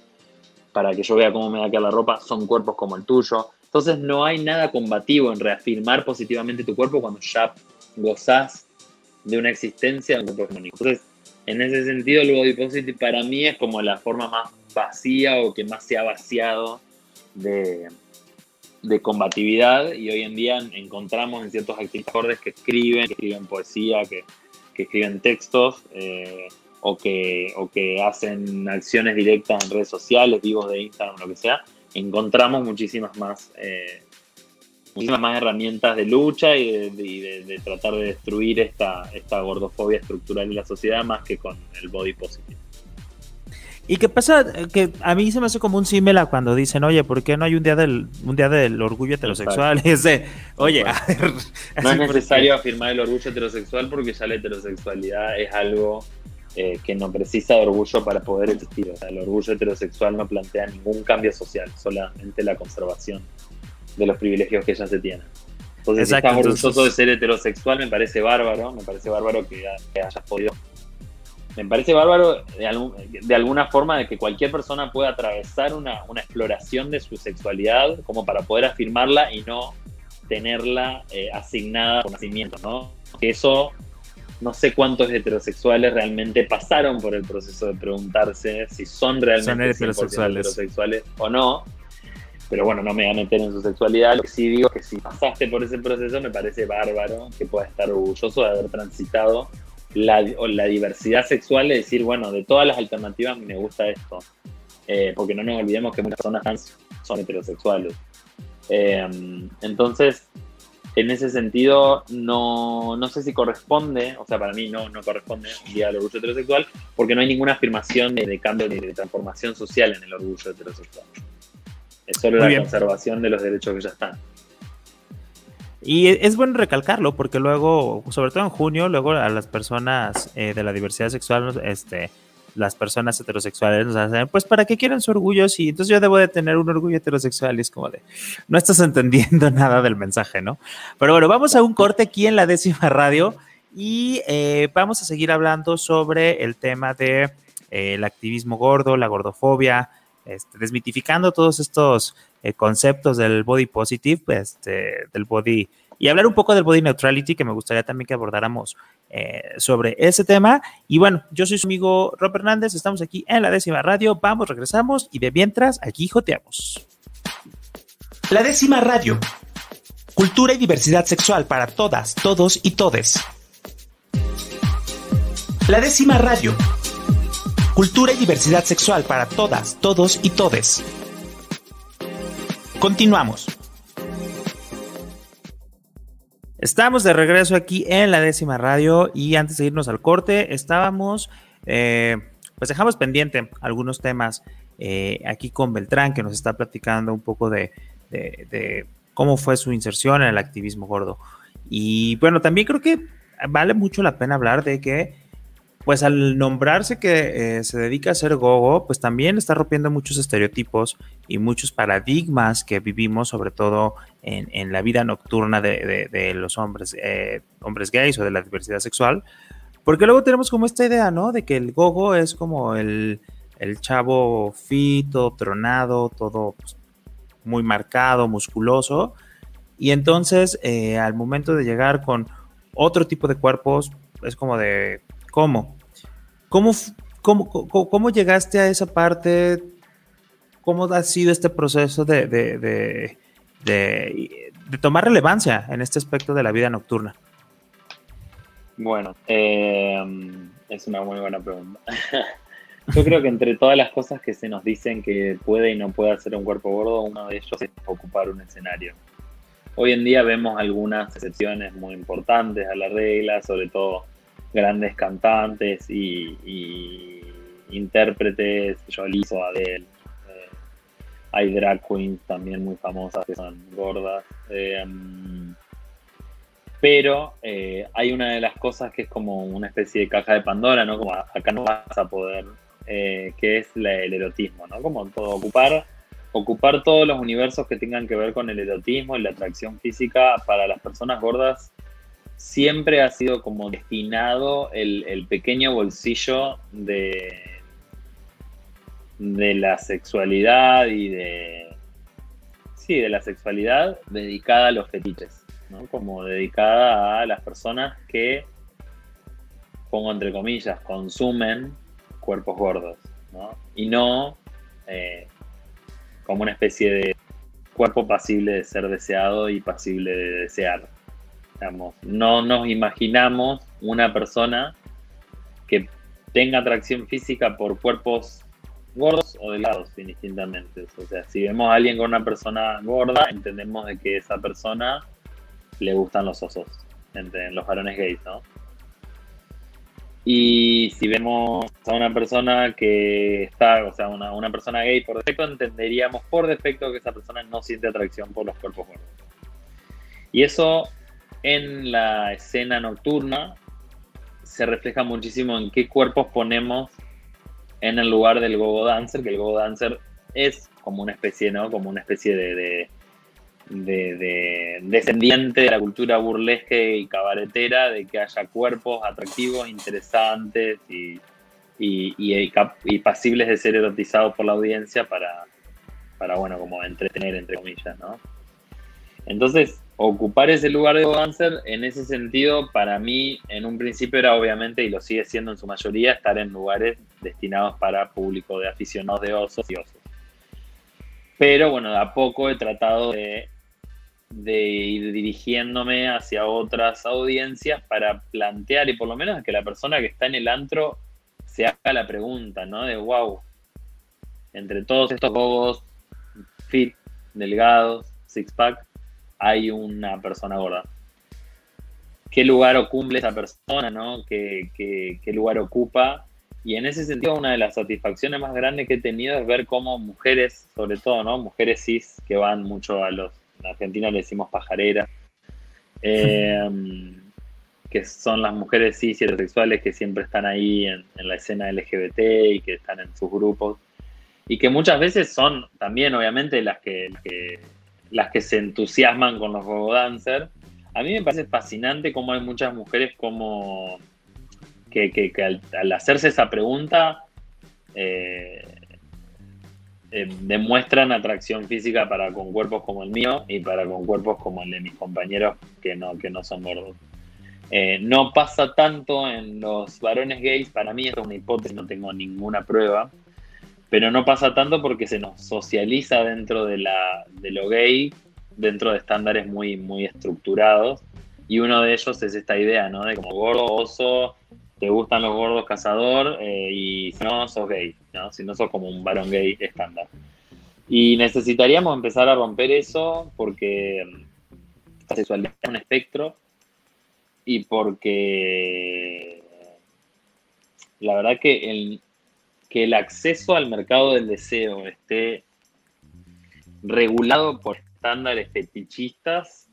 para que yo vea cómo me da quedar la ropa, son cuerpos como el tuyo. Entonces no hay nada combativo en reafirmar positivamente tu cuerpo cuando ya gozás de una existencia de un cuerpo hegemónico. Entonces, en ese sentido, el body positive para mí es como la forma más vacía o que más se ha vaciado de, de combatividad y hoy en día encontramos en ciertos activistas que escriben, que escriben poesía, que, escriben textos eh, o, que, o que hacen acciones directas en redes sociales, vivos de Instagram, lo que sea, encontramos muchísimas más, eh, muchísimas más herramientas de lucha y, de, tratar de destruir esta, esta gordofobia estructural en la sociedad más que con el body positive. ¿Y qué pasa? Que a mí se me hace como un símila cuando dicen, oye, ¿por qué no hay un día del, un día del orgullo heterosexual? Y [LAUGHS] ese, oye, a ver, [LAUGHS] no es necesario afirmar el orgullo heterosexual porque ya la heterosexualidad es algo eh, que no precisa de orgullo para poder existir. O sea, el orgullo heterosexual no plantea ningún cambio social, solamente la conservación de los privilegios que ya se tienen. Entonces, si estás orgulloso de ser heterosexual, me parece bárbaro, me parece bárbaro que hayas podido me parece bárbaro de, alguna forma de que cualquier persona pueda atravesar una, exploración de su sexualidad como para poder afirmarla y no tenerla eh, asignada por nacimiento, ¿no? Que eso, no sé cuántos heterosexuales realmente pasaron por el proceso de preguntarse si son realmente heterosexuales. o no. Pero bueno, no me voy a meter en su sexualidad. Lo que sí digo es que si pasaste por ese proceso, me parece bárbaro que pueda estar orgulloso de haber transitado la, la diversidad sexual es decir, bueno, de todas las alternativas me gusta esto. Eh, porque no nos olvidemos que muchas personas trans son heterosexuales. Eh, entonces, en ese sentido, no, no, sé si corresponde, o sea, para mí no, no corresponde un día al orgullo heterosexual, porque no hay ninguna afirmación de, cambio ni de transformación social en el orgullo heterosexual. Es solo la conservación de los derechos que ya están. Y e, es bueno recalcarlo porque luego, sobre todo en junio, luego a las personas eh, de la diversidad sexual, este, las personas heterosexuales nos hacen, pues para qué quieren su orgullo, sí, entonces yo debo de tener un orgullo heterosexual y es como de, no estás entendiendo [LAUGHS] nada del mensaje, ¿no? Pero bueno, vamos a un corte aquí en la décima radio y eh, vamos a seguir hablando sobre el tema de eh, el activismo gordo, la gordofobia, este, desmitificando todos estos eh, conceptos del body positive, este, del body, y hablar un poco del body neutrality, que me gustaría también que abordáramos eh, sobre ese tema. Y bueno, yo soy su amigo Rob Hernández, estamos aquí en la décima radio, vamos, regresamos y de mientras, aquí joteamos. La décima radio. Cultura y diversidad sexual para todas, todos y todes. La décima radio Cultura y diversidad sexual para todas, todos y todes. Continuamos. Estamos de regreso aquí en la décima radio y antes de irnos al corte, estábamos, eh, pues dejamos pendiente algunos temas eh, aquí con Beltrán, que nos está platicando un poco de, de cómo fue su inserción en el activismo gordo. Y bueno, también creo que vale mucho la pena hablar de que pues al nombrarse que eh, se dedica a ser gogo, pues también está rompiendo muchos estereotipos y muchos paradigmas que vivimos, sobre todo en, la vida nocturna de, los hombres, eh, hombres gays o de la diversidad sexual. Porque luego tenemos como esta idea, ¿no? De que el gogo es como el, chavo fito, tronado, todo pues, muy marcado, musculoso. Y entonces, eh, al momento de llegar con otro tipo de cuerpos, es como de, ¿Cómo? ¿Cómo, cómo, cómo, llegaste a esa parte? ¿Cómo ha sido este proceso de, de, tomar relevancia en este aspecto de la vida nocturna? Bueno, eh, es una muy buena pregunta. [LAUGHS] Yo creo que entre todas las cosas que se nos dicen que puede y no puede hacer un cuerpo gordo, uno de ellos es ocupar un escenario. Hoy en día vemos algunas excepciones muy importantes a la regla, sobre todo grandes cantantes y, intérpretes, Jolizo, Adele. Eh, hay drag queens también muy famosas que son gordas. Eh, pero eh, hay una de las cosas que es como una especie de caja de Pandora, ¿no? Como acá no vas a poder, que es el erotismo, ¿no? Como todo, ocupar, ocupar todos los universos que tengan que ver con el erotismo y la atracción física para las personas gordas siempre ha sido como destinado el, pequeño bolsillo de, de la sexualidad y de... Sí, de la sexualidad dedicada a los fetiches, ¿no? Como dedicada a las personas que, pongo entre comillas, consumen cuerpos gordos, ¿no? Y no eh, como una especie de cuerpo pasible de ser deseado y pasible de desear no nos imaginamos una persona que tenga atracción física por cuerpos gordos o delgados, indistintamente. O sea, si vemos a alguien con una persona gorda, entendemos de que esa persona le gustan los osos, los varones gays, ¿no? Y si vemos a una persona que está, o sea, una, una persona gay por defecto, entenderíamos por defecto que esa persona no siente atracción por los cuerpos gordos. Y eso en la escena nocturna se refleja muchísimo en qué cuerpos ponemos en el lugar del gogo dancer, que el gogo dancer es como una especie, ¿no? Como una especie de, de, descendiente de la cultura burlesque y cabaretera, de que haya cuerpos atractivos, interesantes y, y, y, pasibles de ser erotizados por la audiencia para, para, bueno, como entretener, entre comillas, ¿no? Entonces, ocupar ese lugar de dancer, en ese sentido, para mí, en un principio era obviamente, y lo sigue siendo en su mayoría, estar en lugares destinados para público de aficionados de osos y osos. Pero bueno, a poco he tratado de, ir dirigiéndome hacia otras audiencias para plantear, y por lo menos que la persona que está en el antro se haga la pregunta, ¿no? De wow, entre todos estos bobos fit, delgados, six pack, hay una persona gorda. ¿Qué lugar ocupa esa persona, no? ¿Qué, qué, lugar ocupa? Y en ese sentido, una de las satisfacciones más grandes que he tenido es ver cómo mujeres, sobre todo, ¿no? Mujeres cis que van mucho a los. En Argentina le decimos pajareras. Eh, [LAUGHS] que son las mujeres cis y heterosexuales que siempre están ahí en, la escena LGBT y que están en sus grupos. Y que muchas veces son también, obviamente, las que, las que, se entusiasman con los gogo dancers. A mí me parece fascinante cómo hay muchas mujeres como que, al, hacerse esa pregunta eh, eh, demuestran atracción física para con cuerpos como el mío y para con cuerpos como el de mis compañeros que no, que no son gordos. Eh, no pasa tanto en los varones gays, para mí es una hipótesis, no tengo ninguna prueba, pero no pasa tanto porque se nos socializa dentro de, la, de lo gay, dentro de estándares muy, muy estructurados, y uno de ellos es esta idea, ¿no? De como gordo, oso, te gustan los gordos cazador, eh, y si no, sos gay, ¿no? Si no sos como un varón gay estándar. Y necesitaríamos empezar a romper eso porque la sexualidad es un espectro y porque la verdad que el, que el acceso al mercado del deseo esté regulado por estándares fetichistas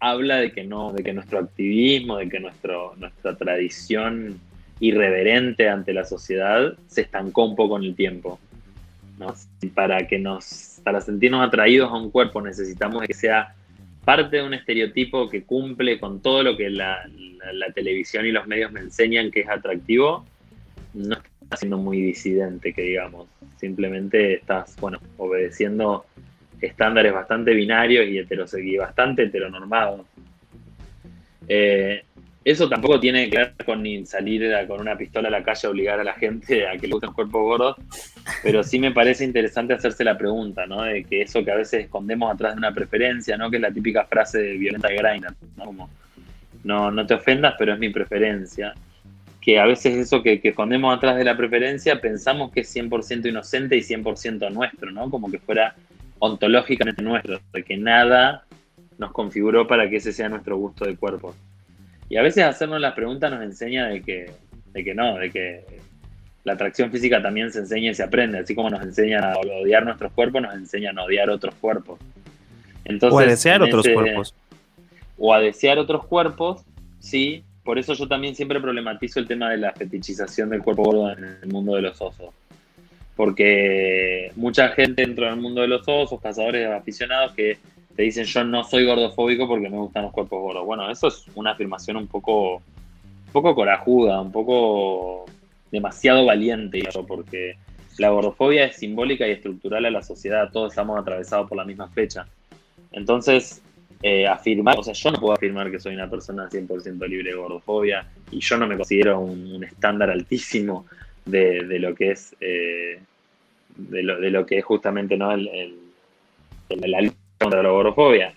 habla de que no, de que nuestro activismo, de que nuestro, nuestra tradición irreverente ante la sociedad se estancó un poco en el tiempo. Para que nos, para sentirnos atraídos a un cuerpo necesitamos que sea parte de un estereotipo que cumple con todo lo que la, televisión y los medios me enseñan que es atractivo, no siendo muy disidente, que digamos. Simplemente estás, bueno, obedeciendo estándares bastante binarios y, y bastante heteronormados. Eh, eso tampoco tiene que ver con ni salir con una pistola a la calle a obligar a la gente a que le gusten cuerpos gordos, pero sí me parece interesante hacerse la pregunta, ¿no? De que eso que a veces escondemos atrás de una preferencia, ¿no? Que es la típica frase de Violenta de Grainer, ¿no? Como, no, no te ofendas, pero es mi preferencia. Que a veces eso que, que escondemos atrás de la preferencia pensamos que es 100% inocente y 100% nuestro, ¿no? Como que fuera ontológicamente nuestro, de que nada nos configuró para que ese sea nuestro gusto de cuerpo. Y a veces hacernos las preguntas nos enseña de que, de que no, de que la atracción física también se enseña y se aprende, así como nos enseñan a odiar nuestros cuerpos, nos enseñan a odiar otros cuerpos. Entonces, o a desear otros cuerpos. O a desear otros cuerpos, sí. Por eso yo también siempre problematizo el tema de la fetichización del cuerpo gordo en el mundo de los osos. Porque mucha gente dentro del mundo de los osos, cazadores aficionados, que te dicen yo no soy gordofóbico porque me gustan los cuerpos gordos. Bueno, eso es una afirmación un poco, un poco corajuda, un poco demasiado valiente, porque la gordofobia es simbólica y estructural a la sociedad, todos estamos atravesados por la misma fecha. Entonces, eh, afirmar, o sea, yo no puedo afirmar que soy una persona 100% libre de gordofobia y yo no me considero un, estándar altísimo de, lo que es eh, de, lo, que es justamente ¿no? el, el, el, contra la gordofobia.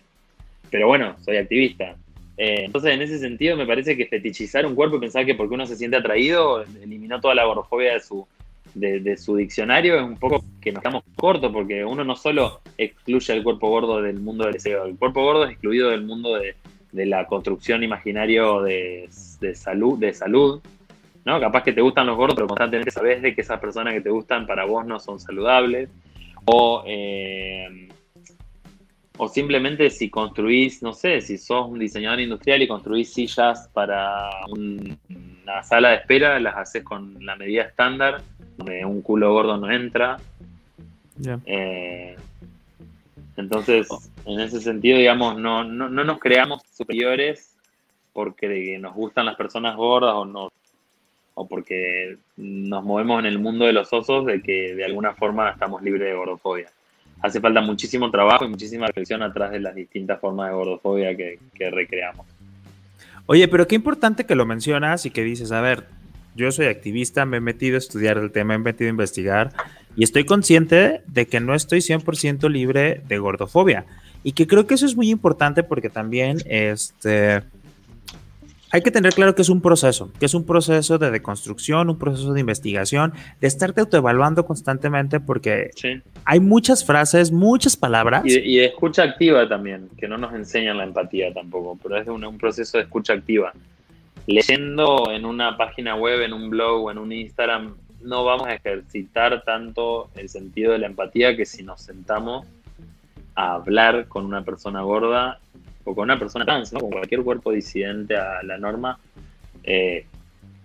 Pero bueno, soy activista. Eh, entonces, en ese sentido, me parece que fetichizar un cuerpo y pensar que porque uno se siente atraído, eliminó toda la gordofobia de su, de, su diccionario, es un poco que nos quedamos cortos, porque uno no solo excluye el cuerpo gordo del mundo del deseo, el cuerpo gordo es excluido del mundo de, la construcción imaginario de, salud, de salud, ¿no? Capaz que te gustan los gordos, pero constantemente sabes de que esas personas que te gustan para vos no son saludables. O eh, o simplemente si construís, no sé, si sos un diseñador industrial y construís sillas para una sala de espera, las haces con la medida estándar, donde un culo gordo no entra. Eh, entonces, en ese sentido, digamos, no, no, no, nos creamos superiores porque nos gustan las personas gordas o no o porque nos movemos en el mundo de los osos de que de alguna forma estamos libres de gordofobia hace falta muchísimo trabajo y muchísima reflexión atrás de las distintas formas de gordofobia que, recreamos. Oye, pero qué importante que lo mencionas y que dices, a ver, yo soy activista, me he metido a estudiar el tema, me he metido a investigar y estoy consciente de que no estoy 100% libre de gordofobia. Y que creo que eso es muy importante porque también, este, hay que tener claro que es un proceso, que es un proceso de deconstrucción, un proceso de investigación, de estarte autoevaluando constantemente porque hay muchas frases, muchas palabras. Y de, escucha activa también, que no nos enseñan la empatía tampoco, pero es un, un proceso de escucha activa. Leyendo en una página web, en un blog o en un Instagram, no vamos a ejercitar tanto el sentido de la empatía que si nos sentamos a hablar con una persona gorda o con una persona trans, ¿no? con cualquier cuerpo disidente a la norma, eh,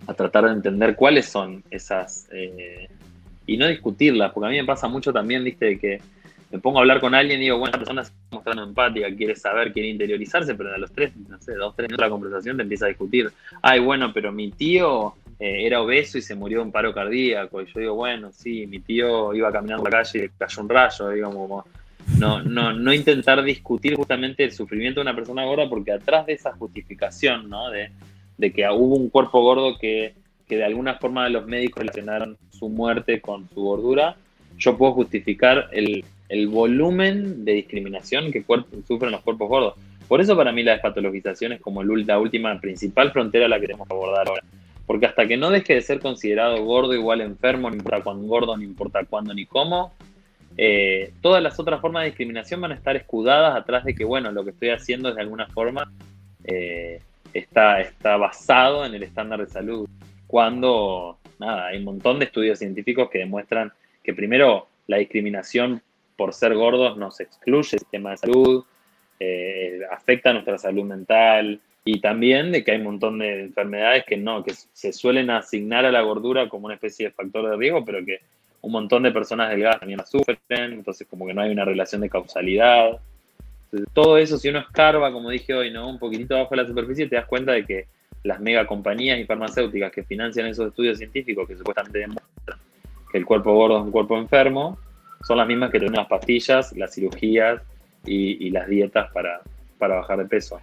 a tratar de entender cuáles son esas eh, y no discutirlas, porque a mí me pasa mucho también, viste, que me pongo a hablar con alguien y digo, bueno, esta persona está mostrando empática, quiere saber, quiere interiorizarse, pero a los tres, no sé, dos, tres minutos de la conversación te empieza a discutir, ay, bueno, pero mi tío eh, era obeso y se murió de un paro cardíaco, y yo digo, bueno, sí, mi tío iba caminando por la calle y cayó un rayo, digamos, no, no, no intentar discutir justamente el sufrimiento de una persona gorda, porque atrás de esa justificación, ¿no? De, de que hubo un cuerpo gordo que, que de alguna forma los médicos relacionaron su muerte con su gordura, yo puedo justificar el, el volumen de discriminación que sufren los cuerpos gordos. Por eso para mí la despatologización es como la última principal frontera la que tenemos que abordar ahora. Porque hasta que no deje de ser considerado gordo igual enfermo, no importa cuándo gordo, no importa cuándo ni cómo, eh, todas las otras formas de discriminación van a estar escudadas atrás de que, bueno, lo que estoy haciendo es de alguna forma eh, está, está basado en el estándar de salud. Cuando, nada, hay un montón de estudios científicos que demuestran que primero la discriminación por ser gordos nos excluye el sistema de salud, eh, afecta nuestra salud mental y también de que hay un montón de enfermedades que no, que se suelen asignar a la gordura como una especie de factor de riesgo, pero que un montón de personas delgadas también la sufren, entonces como que no hay una relación de causalidad. todo eso, si uno escarba, como dije hoy, ¿no? un poquitito abajo la superficie, te das cuenta de que las megacompañías y farmacéuticas que financian esos estudios científicos que supuestamente demuestran que el cuerpo gordo es un cuerpo enfermo, son las mismas que tienen las pastillas, las cirugías y, las dietas para, para, bajar de peso.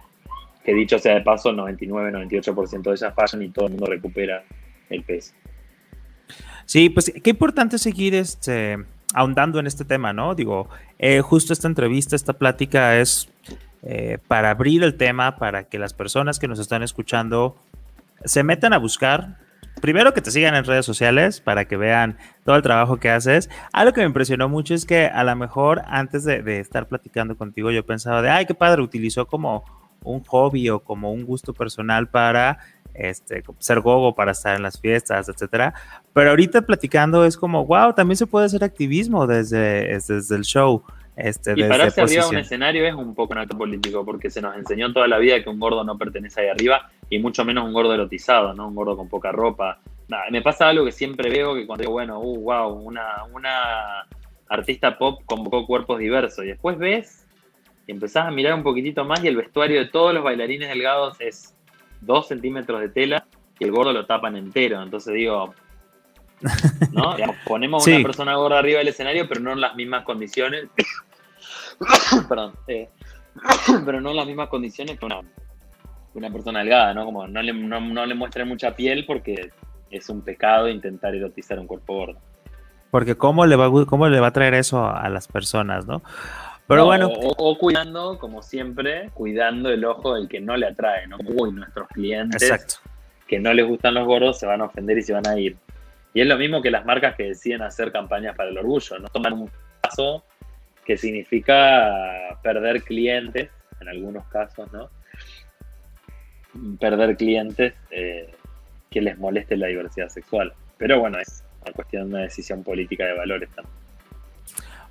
Que dicho sea de paso, 99-98% de ellas fallan y todo el mundo recupera el peso. Sí, pues qué importante seguir este, ahondando en este tema, ¿no? Digo, eh, justo esta entrevista, esta plática es eh, para abrir el tema, para que las personas que nos están escuchando se metan a buscar primero que te sigan en redes sociales para que vean todo el trabajo que haces. Algo que me impresionó mucho es que a lo mejor antes de, estar platicando contigo yo pensaba de, ay, qué padre, utilizó como un hobby o como un gusto personal para este, ser gogo, para estar en las fiestas, etcétera. Pero ahorita platicando es como, wow, también se puede hacer activismo desde, desde el show. Este, y pararse arriba de un escenario es un poco un acto político, porque se nos enseñó toda la vida que un gordo no pertenece ahí arriba, y mucho menos un gordo erotizado, ¿no? Un gordo con poca ropa. me pasa algo que siempre veo, que cuando digo, bueno, uh, wow, una, una artista pop convocó cuerpos diversos, y después ves y empezás a mirar un poquitito más, y el vestuario de todos los bailarines delgados es dos centímetros de tela, y el gordo lo tapan entero. Entonces digo, [LAUGHS] ¿no? ponemos una persona gorda arriba del escenario, pero no en las mismas condiciones. [COUGHS] Perdón. Eh, [COUGHS] pero no en las mismas condiciones que una, una persona delgada, ¿no? Como no le, no, le muestre mucha piel porque es un pecado intentar erotizar un cuerpo gordo. Porque cómo le va, cómo le va a traer eso a las personas, ¿no? Pero bueno. O, cuidando, como siempre, cuidando el ojo del que no le atrae, ¿no? Uy, nuestros clientes que no les gustan los gordos se van a ofender y se van a ir. Y es lo mismo que las marcas que deciden hacer campañas para el orgullo, ¿no? Toman un paso que significa perder clientes, en algunos casos, ¿no? Perder clientes eh, que les moleste la diversidad sexual. Pero bueno, es una cuestión de una decisión política de valores también.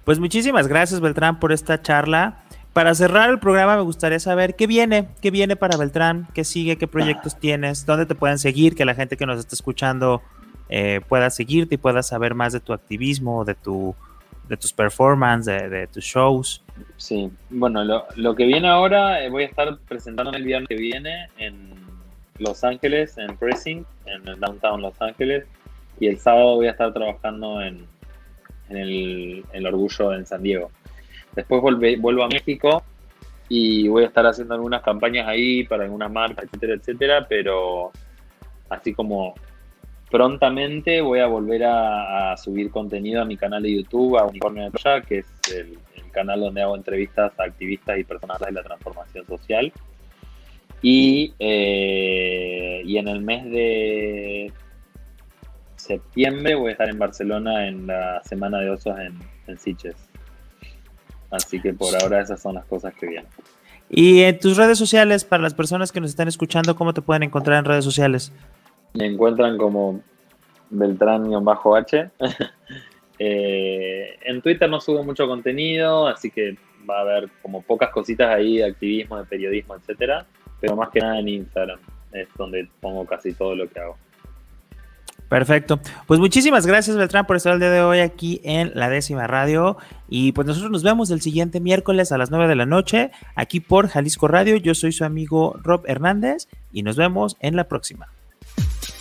Pues muchísimas gracias, Beltrán, por esta charla. Para cerrar el programa, me gustaría saber qué viene, qué viene para Beltrán, qué sigue, qué proyectos ah. tienes, dónde te pueden seguir, que la gente que nos está escuchando eh, pueda seguirte y pueda saber más de tu activismo, de tu de tus performances, de, tus shows. Sí, bueno, lo, que viene ahora, eh, voy a estar presentando el viernes que viene en Los Ángeles, en Pressing, en el Downtown Los Ángeles, y el sábado voy a estar trabajando en, en el, Orgullo en San Diego. Después vuelvo a México y voy a estar haciendo algunas campañas ahí para alguna marca, etcétera, etcétera, pero así como prontamente voy a volver a, subir contenido a mi canal de YouTube, a Unicornio de Troya, que es el, canal donde hago entrevistas a activistas y personas de la transformación social. Y, eh, y en el mes de septiembre voy a estar en Barcelona en la Semana de Osos en, en Siches. Así que por ahora esas son las cosas que vienen. Y en tus redes sociales, para las personas que nos están escuchando, ¿cómo te pueden encontrar en redes sociales? Me encuentran como Beltrán-H. [LAUGHS] Eh, en Twitter no subo mucho contenido, así que va a haber como pocas cositas ahí de activismo, de periodismo, etcétera, pero más que nada en Instagram es donde pongo casi todo lo que hago. Perfecto. Pues muchísimas gracias, Beltrán, por estar el día de hoy aquí en la décima radio. Y pues nosotros nos vemos el siguiente miércoles a las 9 de la noche, aquí por Jalisco Radio. Yo soy su amigo Rob Hernández y nos vemos en la próxima.